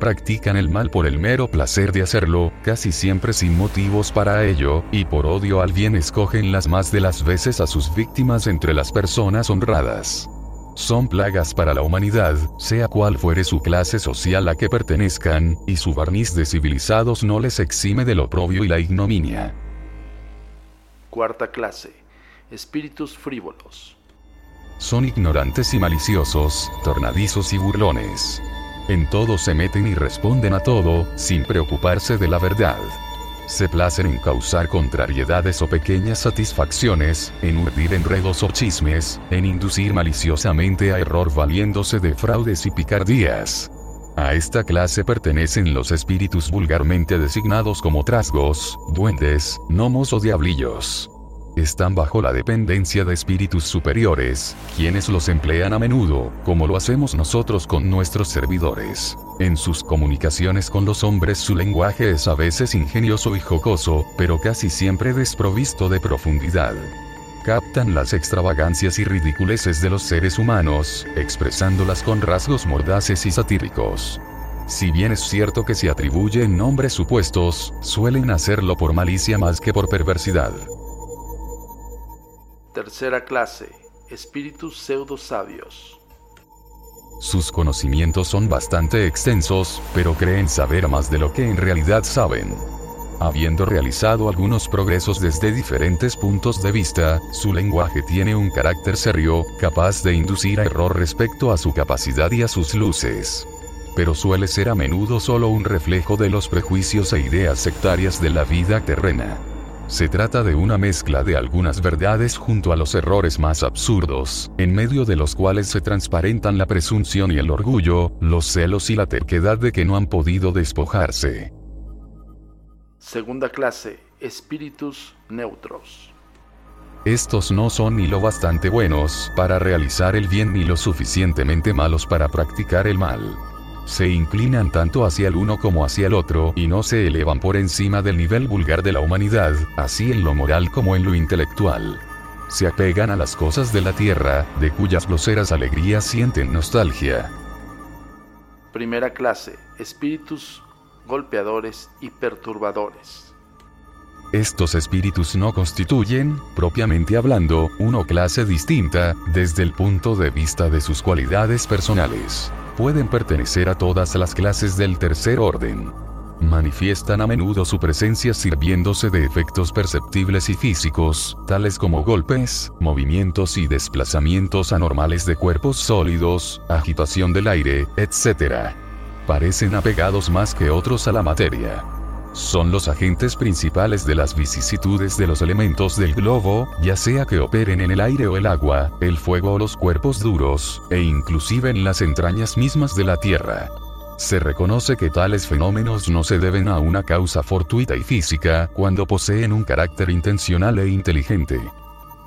S4: practican el mal por el mero placer de hacerlo, casi siempre sin motivos para ello, y por odio al bien escogen las más de las veces a sus víctimas entre las personas honradas. Son plagas para la humanidad, sea cual fuere su clase social a que pertenezcan, y su barniz de civilizados no les exime del oprobio y la ignominia.
S1: Cuarta clase. Espíritus frívolos.
S4: Son ignorantes y maliciosos, tornadizos y burlones. En todo se meten y responden a todo, sin preocuparse de la verdad. Se placen en causar contrariedades o pequeñas satisfacciones, en urdir enredos o chismes, en inducir maliciosamente a error valiéndose de fraudes y picardías. A esta clase pertenecen los espíritus vulgarmente designados como trasgos, duendes, gnomos o diablillos están bajo la dependencia de espíritus superiores, quienes los emplean a menudo, como lo hacemos nosotros con nuestros servidores. En sus comunicaciones con los hombres su lenguaje es a veces ingenioso y jocoso, pero casi siempre desprovisto de profundidad. Captan las extravagancias y ridiculeces de los seres humanos, expresándolas con rasgos mordaces y satíricos. Si bien es cierto que se atribuyen nombres supuestos, suelen hacerlo por malicia más que por perversidad.
S1: Tercera clase. Espíritus pseudo sabios.
S4: Sus conocimientos son bastante extensos, pero creen saber más de lo que en realidad saben. Habiendo realizado algunos progresos desde diferentes puntos de vista, su lenguaje tiene un carácter serio, capaz de inducir a error respecto a su capacidad y a sus luces. Pero suele ser a menudo solo un reflejo de los prejuicios e ideas sectarias de la vida terrena. Se trata de una mezcla de algunas verdades junto a los errores más absurdos, en medio de los cuales se transparentan la presunción y el orgullo, los celos y la terquedad de que no han podido despojarse.
S1: Segunda clase, espíritus neutros.
S4: Estos no son ni lo bastante buenos para realizar el bien ni lo suficientemente malos para practicar el mal se inclinan tanto hacia el uno como hacia el otro y no se elevan por encima del nivel vulgar de la humanidad, así en lo moral como en lo intelectual. Se apegan a las cosas de la tierra, de cuyas groseras alegrías sienten nostalgia.
S1: Primera clase, espíritus golpeadores y perturbadores.
S4: Estos espíritus no constituyen, propiamente hablando, una clase distinta, desde el punto de vista de sus cualidades personales pueden pertenecer a todas las clases del tercer orden. Manifiestan a menudo su presencia sirviéndose de efectos perceptibles y físicos, tales como golpes, movimientos y desplazamientos anormales de cuerpos sólidos, agitación del aire, etc. Parecen apegados más que otros a la materia. Son los agentes principales de las vicisitudes de los elementos del globo, ya sea que operen en el aire o el agua, el fuego o los cuerpos duros, e inclusive en las entrañas mismas de la Tierra. Se reconoce que tales fenómenos no se deben a una causa fortuita y física, cuando poseen un carácter intencional e inteligente.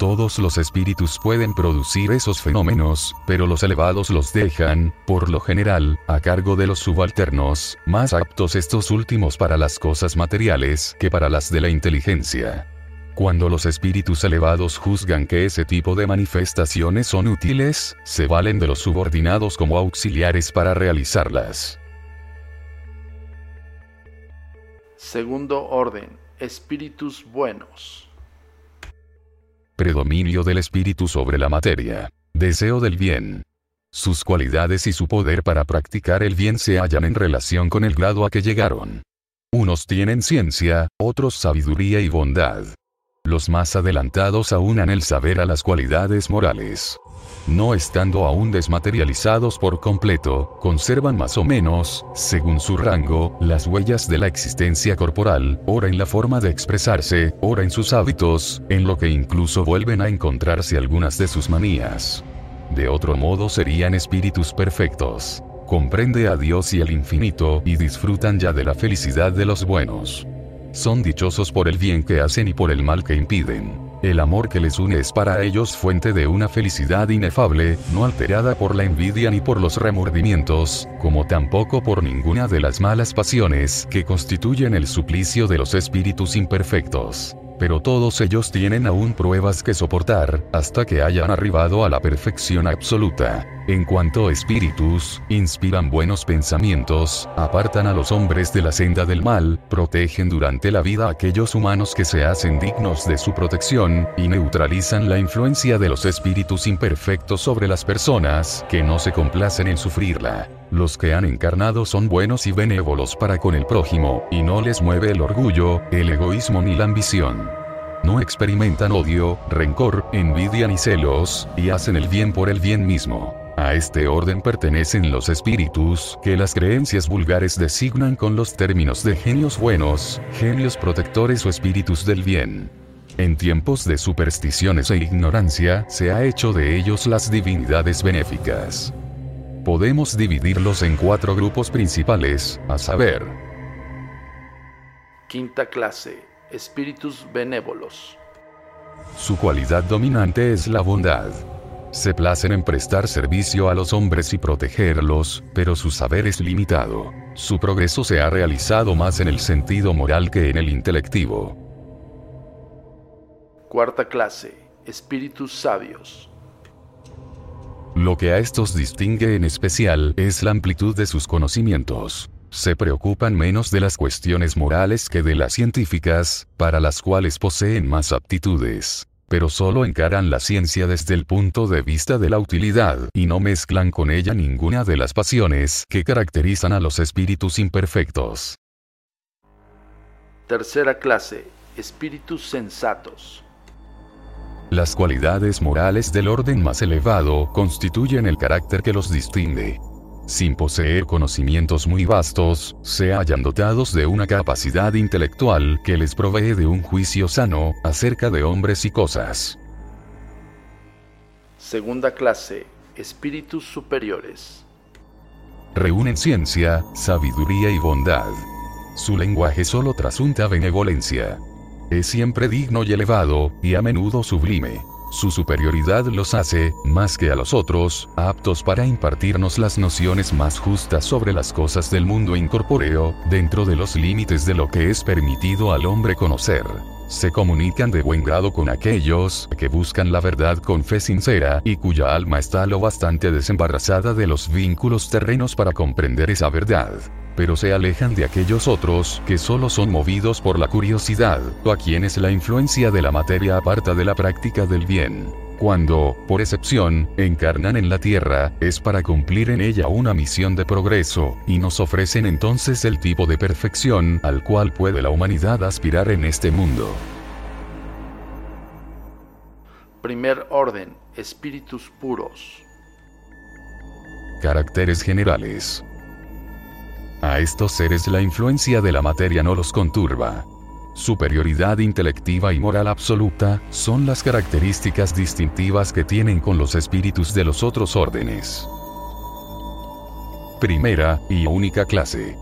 S4: Todos los espíritus pueden producir esos fenómenos, pero los elevados los dejan, por lo general, a cargo de los subalternos, más aptos estos últimos para las cosas materiales que para las de la inteligencia. Cuando los espíritus elevados juzgan que ese tipo de manifestaciones son útiles, se valen de los subordinados como auxiliares para realizarlas.
S1: Segundo orden, espíritus buenos.
S4: Predominio del espíritu sobre la materia. Deseo del bien. Sus cualidades y su poder para practicar el bien se hallan en relación con el grado a que llegaron. Unos tienen ciencia, otros sabiduría y bondad. Los más adelantados aunan el saber a las cualidades morales. No estando aún desmaterializados por completo, conservan más o menos, según su rango, las huellas de la existencia corporal, ora en la forma de expresarse, ora en sus hábitos, en lo que incluso vuelven a encontrarse algunas de sus manías. De otro modo serían espíritus perfectos. Comprende a Dios y el infinito y disfrutan ya de la felicidad de los buenos. Son dichosos por el bien que hacen y por el mal que impiden. El amor que les une es para ellos fuente de una felicidad inefable, no alterada por la envidia ni por los remordimientos, como tampoco por ninguna de las malas pasiones que constituyen el suplicio de los espíritus imperfectos pero todos ellos tienen aún pruebas que soportar, hasta que hayan arribado a la perfección absoluta. En cuanto espíritus, inspiran buenos pensamientos, apartan a los hombres de la senda del mal, protegen durante la vida a aquellos humanos que se hacen dignos de su protección, y neutralizan la influencia de los espíritus imperfectos sobre las personas, que no se complacen en sufrirla. Los que han encarnado son buenos y benévolos para con el prójimo, y no les mueve el orgullo, el egoísmo ni la ambición. No experimentan odio, rencor, envidia ni celos, y hacen el bien por el bien mismo. A este orden pertenecen los espíritus, que las creencias vulgares designan con los términos de genios buenos, genios protectores o espíritus del bien. En tiempos de supersticiones e ignorancia, se ha hecho de ellos las divinidades benéficas. Podemos dividirlos en cuatro grupos principales, a saber.
S1: Quinta clase, espíritus benévolos.
S4: Su cualidad dominante es la bondad. Se placen en prestar servicio a los hombres y protegerlos, pero su saber es limitado. Su progreso se ha realizado más en el sentido moral que en el intelectivo.
S1: Cuarta clase, espíritus sabios.
S4: Lo que a estos distingue en especial es la amplitud de sus conocimientos. Se preocupan menos de las cuestiones morales que de las científicas, para las cuales poseen más aptitudes. Pero solo encaran la ciencia desde el punto de vista de la utilidad y no mezclan con ella ninguna de las pasiones que caracterizan a los espíritus imperfectos.
S1: Tercera clase, espíritus sensatos.
S4: Las cualidades morales del orden más elevado constituyen el carácter que los distingue. Sin poseer conocimientos muy vastos, se hallan dotados de una capacidad intelectual que les provee de un juicio sano acerca de hombres y cosas.
S1: Segunda clase, espíritus superiores.
S4: Reúnen ciencia, sabiduría y bondad. Su lenguaje solo trasunta benevolencia. Es siempre digno y elevado, y a menudo sublime. Su superioridad los hace, más que a los otros, aptos para impartirnos las nociones más justas sobre las cosas del mundo incorpóreo, dentro de los límites de lo que es permitido al hombre conocer. Se comunican de buen grado con aquellos que buscan la verdad con fe sincera y cuya alma está lo bastante desembarazada de los vínculos terrenos para comprender esa verdad pero se alejan de aquellos otros que solo son movidos por la curiosidad, o a quienes la influencia de la materia aparta de la práctica del bien. Cuando, por excepción, encarnan en la Tierra, es para cumplir en ella una misión de progreso, y nos ofrecen entonces el tipo de perfección al cual puede la humanidad aspirar en este mundo.
S1: Primer orden, espíritus puros.
S4: Caracteres generales. A estos seres la influencia de la materia no los conturba. Superioridad intelectiva y moral absoluta son las características distintivas que tienen con los espíritus de los otros órdenes. Primera y única clase.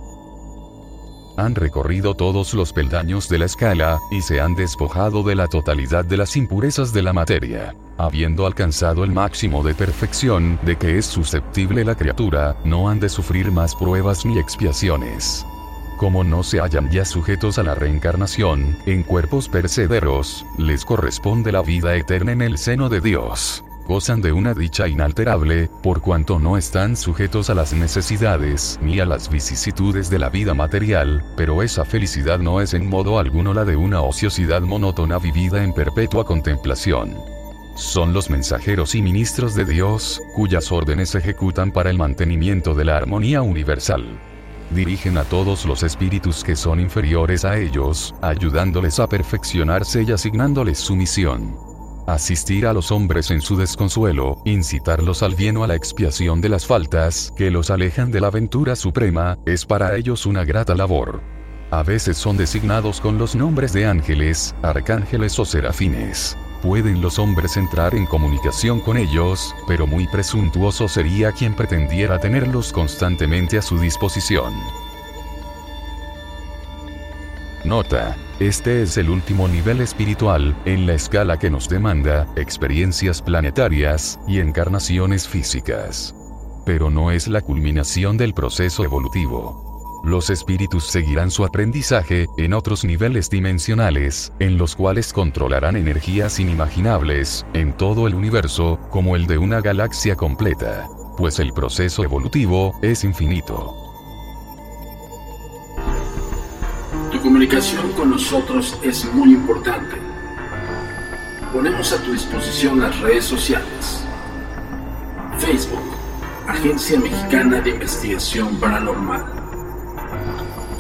S4: Han recorrido todos los peldaños de la escala, y se han despojado de la totalidad de las impurezas de la materia. Habiendo alcanzado el máximo de perfección de que es susceptible la criatura, no han de sufrir más pruebas ni expiaciones. Como no se hallan ya sujetos a la reencarnación, en cuerpos percederos, les corresponde la vida eterna en el seno de Dios gozan de una dicha inalterable, por cuanto no están sujetos a las necesidades ni a las vicisitudes de la vida material, pero esa felicidad no es en modo alguno la de una ociosidad monótona vivida en perpetua contemplación. Son los mensajeros y ministros de Dios, cuyas órdenes ejecutan para el mantenimiento de la armonía universal dirigen a todos los espíritus que son inferiores a ellos, ayudándoles a perfeccionarse y asignándoles su misión asistir a los hombres en su desconsuelo, incitarlos al bien o a la expiación de las faltas que los alejan de la aventura suprema, es para ellos una grata labor. A veces son designados con los nombres de ángeles, arcángeles o serafines. Pueden los hombres entrar en comunicación con ellos, pero muy presuntuoso sería quien pretendiera tenerlos constantemente a su disposición. Nota. Este es el último nivel espiritual, en la escala que nos demanda, experiencias planetarias, y encarnaciones físicas. Pero no es la culminación del proceso evolutivo. Los espíritus seguirán su aprendizaje, en otros niveles dimensionales, en los cuales controlarán energías inimaginables, en todo el universo, como el de una galaxia completa. Pues el proceso evolutivo, es infinito.
S3: comunicación con nosotros es muy importante. Ponemos a tu disposición las redes sociales. Facebook, Agencia Mexicana de Investigación Paranormal.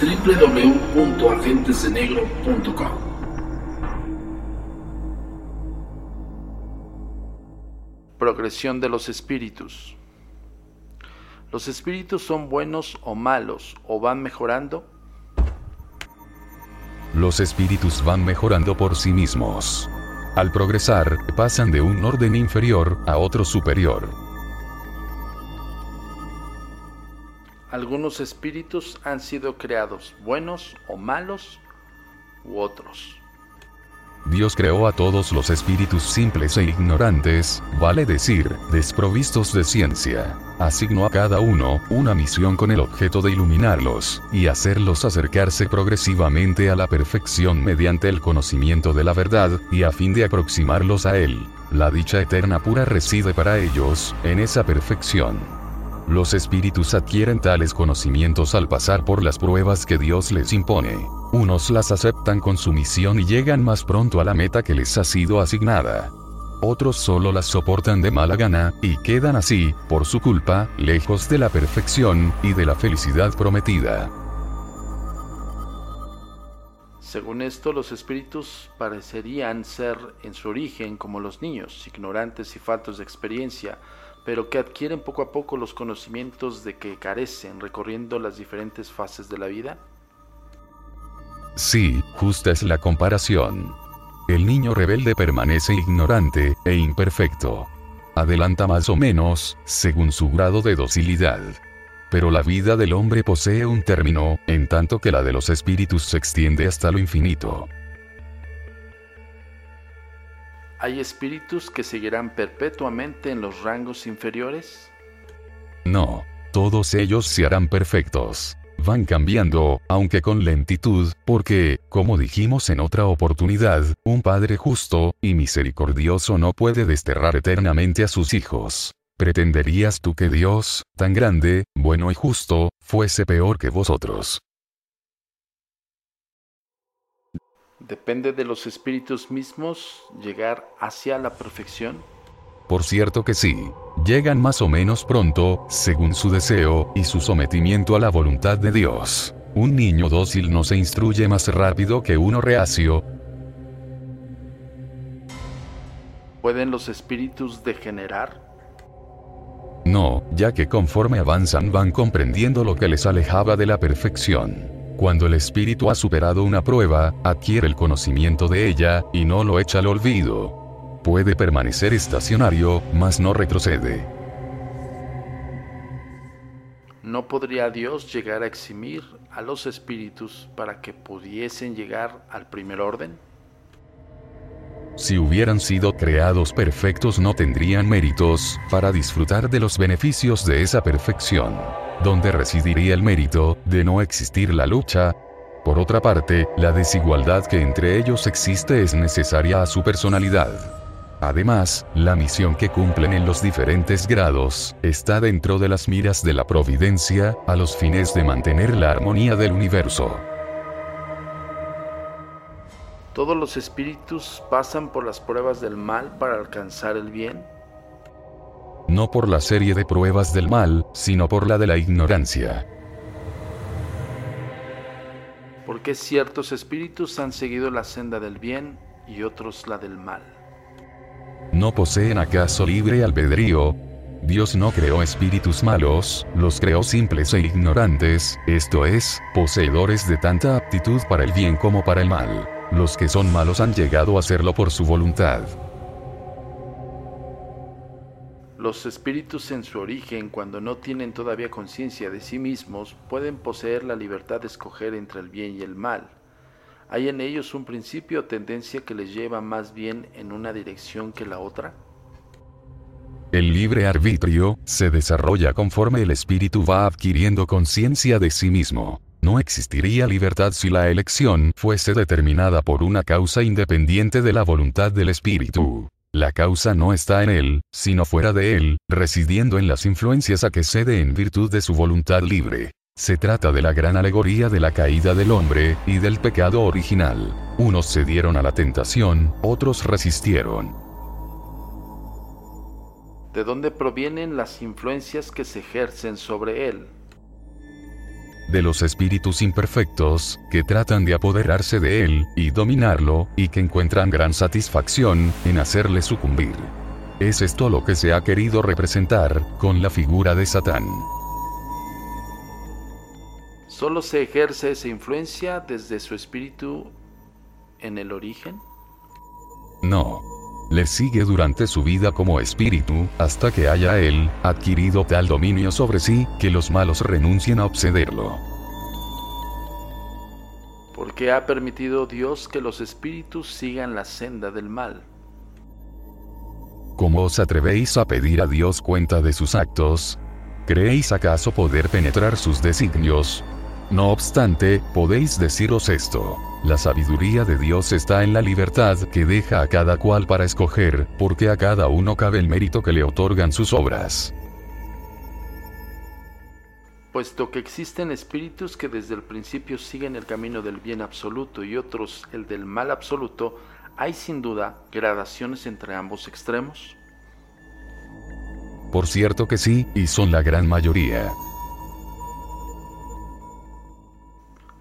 S3: www.agentesdenegro.com.
S1: Progresión de los espíritus. ¿Los espíritus son buenos o malos o van mejorando?
S4: los espíritus van mejorando por sí mismos. Al progresar, pasan de un orden inferior a otro superior.
S1: Algunos espíritus han sido creados buenos o malos u otros.
S4: Dios creó a todos los espíritus simples e ignorantes, vale decir, desprovistos de ciencia. Asignó a cada uno una misión con el objeto de iluminarlos, y hacerlos acercarse progresivamente a la perfección mediante el conocimiento de la verdad, y a fin de aproximarlos a Él. La dicha eterna pura reside para ellos, en esa perfección. Los espíritus adquieren tales conocimientos al pasar por las pruebas que Dios les impone. Unos las aceptan con su misión y llegan más pronto a la meta que les ha sido asignada. Otros solo las soportan de mala gana, y quedan así, por su culpa, lejos de la perfección y de la felicidad prometida.
S1: Según esto, los espíritus parecerían ser en su origen como los niños, ignorantes y faltos de experiencia, pero que adquieren poco a poco los conocimientos de que carecen recorriendo las diferentes fases de la vida.
S4: Sí, justa es la comparación. El niño rebelde permanece ignorante e imperfecto. Adelanta más o menos, según su grado de docilidad. Pero la vida del hombre posee un término, en tanto que la de los espíritus se extiende hasta lo infinito.
S1: ¿Hay espíritus que seguirán perpetuamente en los rangos inferiores?
S4: No, todos ellos se harán perfectos van cambiando, aunque con lentitud, porque, como dijimos en otra oportunidad, un Padre justo y misericordioso no puede desterrar eternamente a sus hijos. ¿Pretenderías tú que Dios, tan grande, bueno y justo, fuese peor que vosotros?
S1: ¿Depende de los espíritus mismos llegar hacia la perfección?
S4: Por cierto que sí, llegan más o menos pronto, según su deseo y su sometimiento a la voluntad de Dios. Un niño dócil no se instruye más rápido que uno reacio.
S1: ¿Pueden los espíritus degenerar?
S4: No, ya que conforme avanzan van comprendiendo lo que les alejaba de la perfección. Cuando el espíritu ha superado una prueba, adquiere el conocimiento de ella, y no lo echa al olvido. Puede permanecer estacionario, mas no retrocede.
S1: ¿No podría Dios llegar a eximir a los espíritus para que pudiesen llegar al primer orden?
S4: Si hubieran sido creados perfectos no tendrían méritos, para disfrutar de los beneficios de esa perfección. ¿Dónde residiría el mérito, de no existir la lucha? Por otra parte, la desigualdad que entre ellos existe es necesaria a su personalidad. Además, la misión que cumplen en los diferentes grados, está dentro de las miras de la providencia, a los fines de mantener la armonía del universo.
S1: ¿Todos los espíritus pasan por las pruebas del mal para alcanzar el bien?
S4: No por la serie de pruebas del mal, sino por la de la ignorancia.
S1: ¿Por qué ciertos espíritus han seguido la senda del bien y otros la del mal?
S4: ¿No poseen acaso libre albedrío? Dios no creó espíritus malos, los creó simples e ignorantes, esto es, poseedores de tanta aptitud para el bien como para el mal. Los que son malos han llegado a hacerlo por su voluntad.
S1: Los espíritus en su origen, cuando no tienen todavía conciencia de sí mismos, pueden poseer la libertad de escoger entre el bien y el mal. ¿Hay en ellos un principio o tendencia que les lleva más bien en una dirección que la otra?
S4: El libre arbitrio se desarrolla conforme el espíritu va adquiriendo conciencia de sí mismo. No existiría libertad si la elección fuese determinada por una causa independiente de la voluntad del espíritu. La causa no está en él, sino fuera de él, residiendo en las influencias a que cede en virtud de su voluntad libre. Se trata de la gran alegoría de la caída del hombre, y del pecado original. Unos cedieron a la tentación, otros resistieron.
S1: ¿De dónde provienen las influencias que se ejercen sobre él?
S4: De los espíritus imperfectos, que tratan de apoderarse de él, y dominarlo, y que encuentran gran satisfacción, en hacerle sucumbir. Es esto lo que se ha querido representar, con la figura de Satán.
S1: ¿Solo se ejerce esa influencia desde su espíritu en el origen?
S4: No. Le sigue durante su vida como espíritu, hasta que haya él adquirido tal dominio sobre sí, que los malos renuncien a obsederlo.
S1: ¿Por qué ha permitido Dios que los espíritus sigan la senda del mal?
S4: ¿Cómo os atrevéis a pedir a Dios cuenta de sus actos? ¿Creéis acaso poder penetrar sus designios? No obstante, podéis deciros esto. La sabiduría de Dios está en la libertad que deja a cada cual para escoger, porque a cada uno cabe el mérito que le otorgan sus obras.
S1: Puesto que existen espíritus que desde el principio siguen el camino del bien absoluto y otros el del mal absoluto, ¿hay sin duda gradaciones entre ambos extremos?
S4: Por cierto que sí, y son la gran mayoría.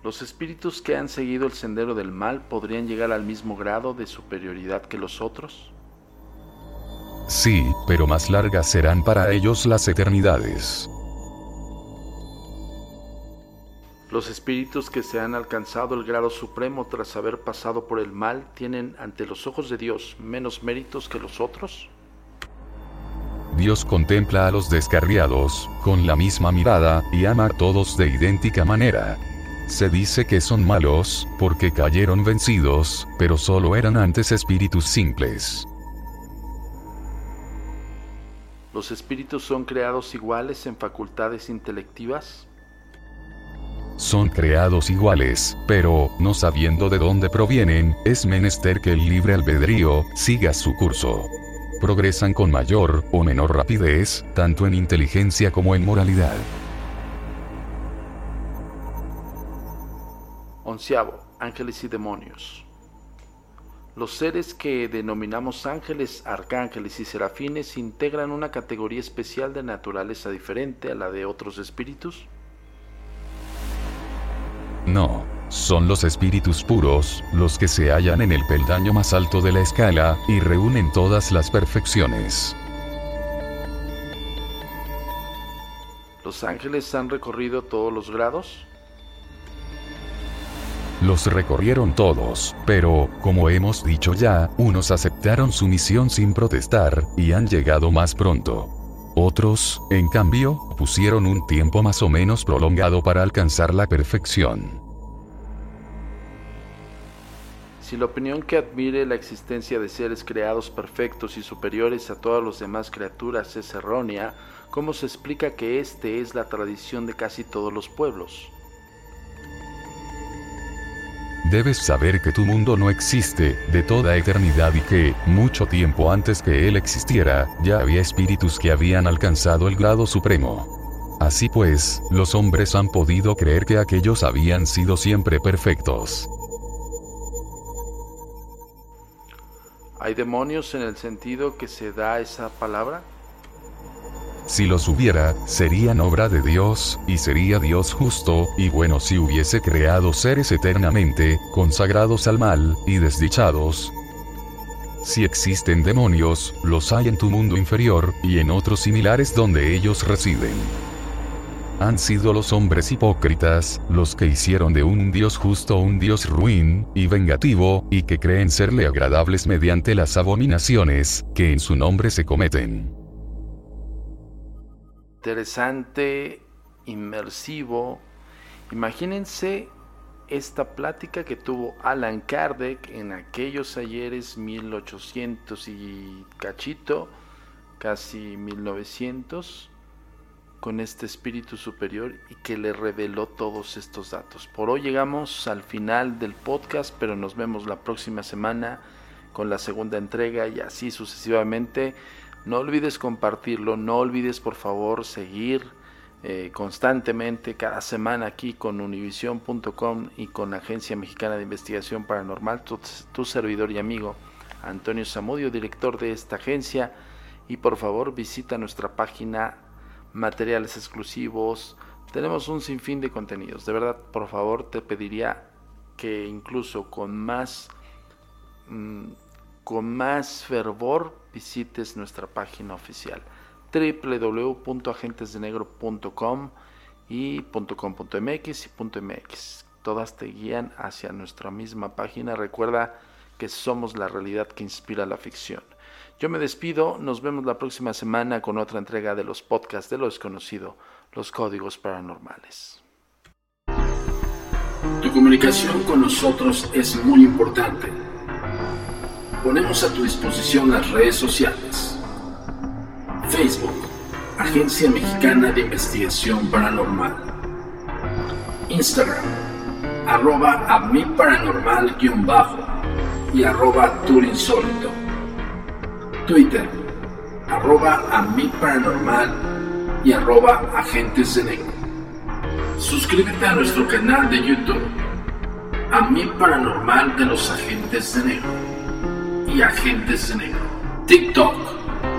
S1: ¿Los espíritus que han seguido el sendero del mal podrían llegar al mismo grado de superioridad que los otros?
S4: Sí, pero más largas serán para ellos las eternidades.
S1: Los espíritus que se han alcanzado el grado supremo tras haber pasado por el mal tienen ante los ojos de Dios menos méritos que los otros?
S4: Dios contempla a los descarriados, con la misma mirada, y ama a todos de idéntica manera. Se dice que son malos, porque cayeron vencidos, pero solo eran antes espíritus simples.
S1: ¿Los espíritus son creados iguales en facultades intelectivas?
S4: Son creados iguales, pero, no sabiendo de dónde provienen, es menester que el libre albedrío siga su curso. Progresan con mayor o menor rapidez, tanto en inteligencia como en moralidad.
S1: Onceavo, ángeles y demonios. Los seres que denominamos ángeles, arcángeles y serafines integran una categoría especial de naturaleza diferente a la de otros espíritus.
S4: No, son los espíritus puros, los que se hallan en el peldaño más alto de la escala, y reúnen todas las perfecciones.
S1: ¿Los ángeles han recorrido todos los grados?
S4: Los recorrieron todos, pero, como hemos dicho ya, unos aceptaron su misión sin protestar, y han llegado más pronto. Otros, en cambio, pusieron un tiempo más o menos prolongado para alcanzar la perfección.
S1: Si la opinión que admire la existencia de seres creados perfectos y superiores a todas las demás criaturas es errónea, ¿cómo se explica que este es la tradición de casi todos los pueblos?
S4: Debes saber que tu mundo no existe de toda eternidad y que, mucho tiempo antes que él existiera, ya había espíritus que habían alcanzado el grado supremo. Así pues, los hombres han podido creer que aquellos habían sido siempre perfectos.
S1: ¿Hay demonios en el sentido que se da esa palabra?
S4: Si los hubiera, serían obra de Dios, y sería Dios justo, y bueno si hubiese creado seres eternamente, consagrados al mal, y desdichados. Si existen demonios, los hay en tu mundo inferior, y en otros similares donde ellos residen. Han sido los hombres hipócritas, los que hicieron de un Dios justo un Dios ruin, y vengativo, y que creen serle agradables mediante las abominaciones, que en su nombre se cometen
S1: interesante, inmersivo. Imagínense esta plática que tuvo Alan Kardec en aquellos ayeres 1800 y cachito, casi 1900, con este espíritu superior y que le reveló todos estos datos. Por hoy llegamos al final del podcast, pero nos vemos la próxima semana con la segunda entrega y así sucesivamente. No olvides compartirlo, no olvides por favor seguir eh, constantemente cada semana aquí con univision.com y con Agencia Mexicana de Investigación Paranormal, tu, servidor y amigo Antonio Zamudio, director de esta agencia. Y por favor visita nuestra página, materiales exclusivos, tenemos un sinfín de contenidos. De verdad, por favor, te pediría que incluso con más, mm, con más fervor visites nuestra página oficial www.agentesdenegro.com y .com.mx y .mx. Todas te guían hacia nuestra misma página. Recuerda que somos la realidad que inspira la ficción. Yo me despido, nos vemos la próxima semana con otra entrega de los podcasts de lo desconocido, los códigos paranormales.
S3: Tu comunicación con nosotros es muy importante ponemos a tu disposición las redes sociales. Facebook, Agencia Mexicana de Investigación Paranormal. Instagram, arroba a mi paranormal-bajo y arroba turinsólito. Twitter, arroba a mi paranormal y arroba agentes de negro. Suscríbete a nuestro canal de YouTube, a mi paranormal de los agentes de negro y Agentes de Negro. TikTok,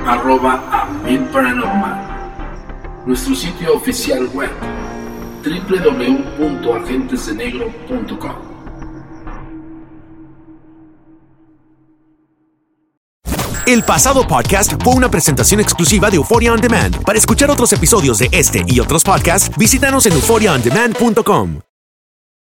S3: arroba Paranormal. Nuestro sitio oficial web, www.agentesdenegro.com.
S2: El pasado podcast fue una presentación exclusiva de Euphoria On Demand. Para escuchar otros episodios de este y otros podcasts, visítanos en euphoriaondemand.com.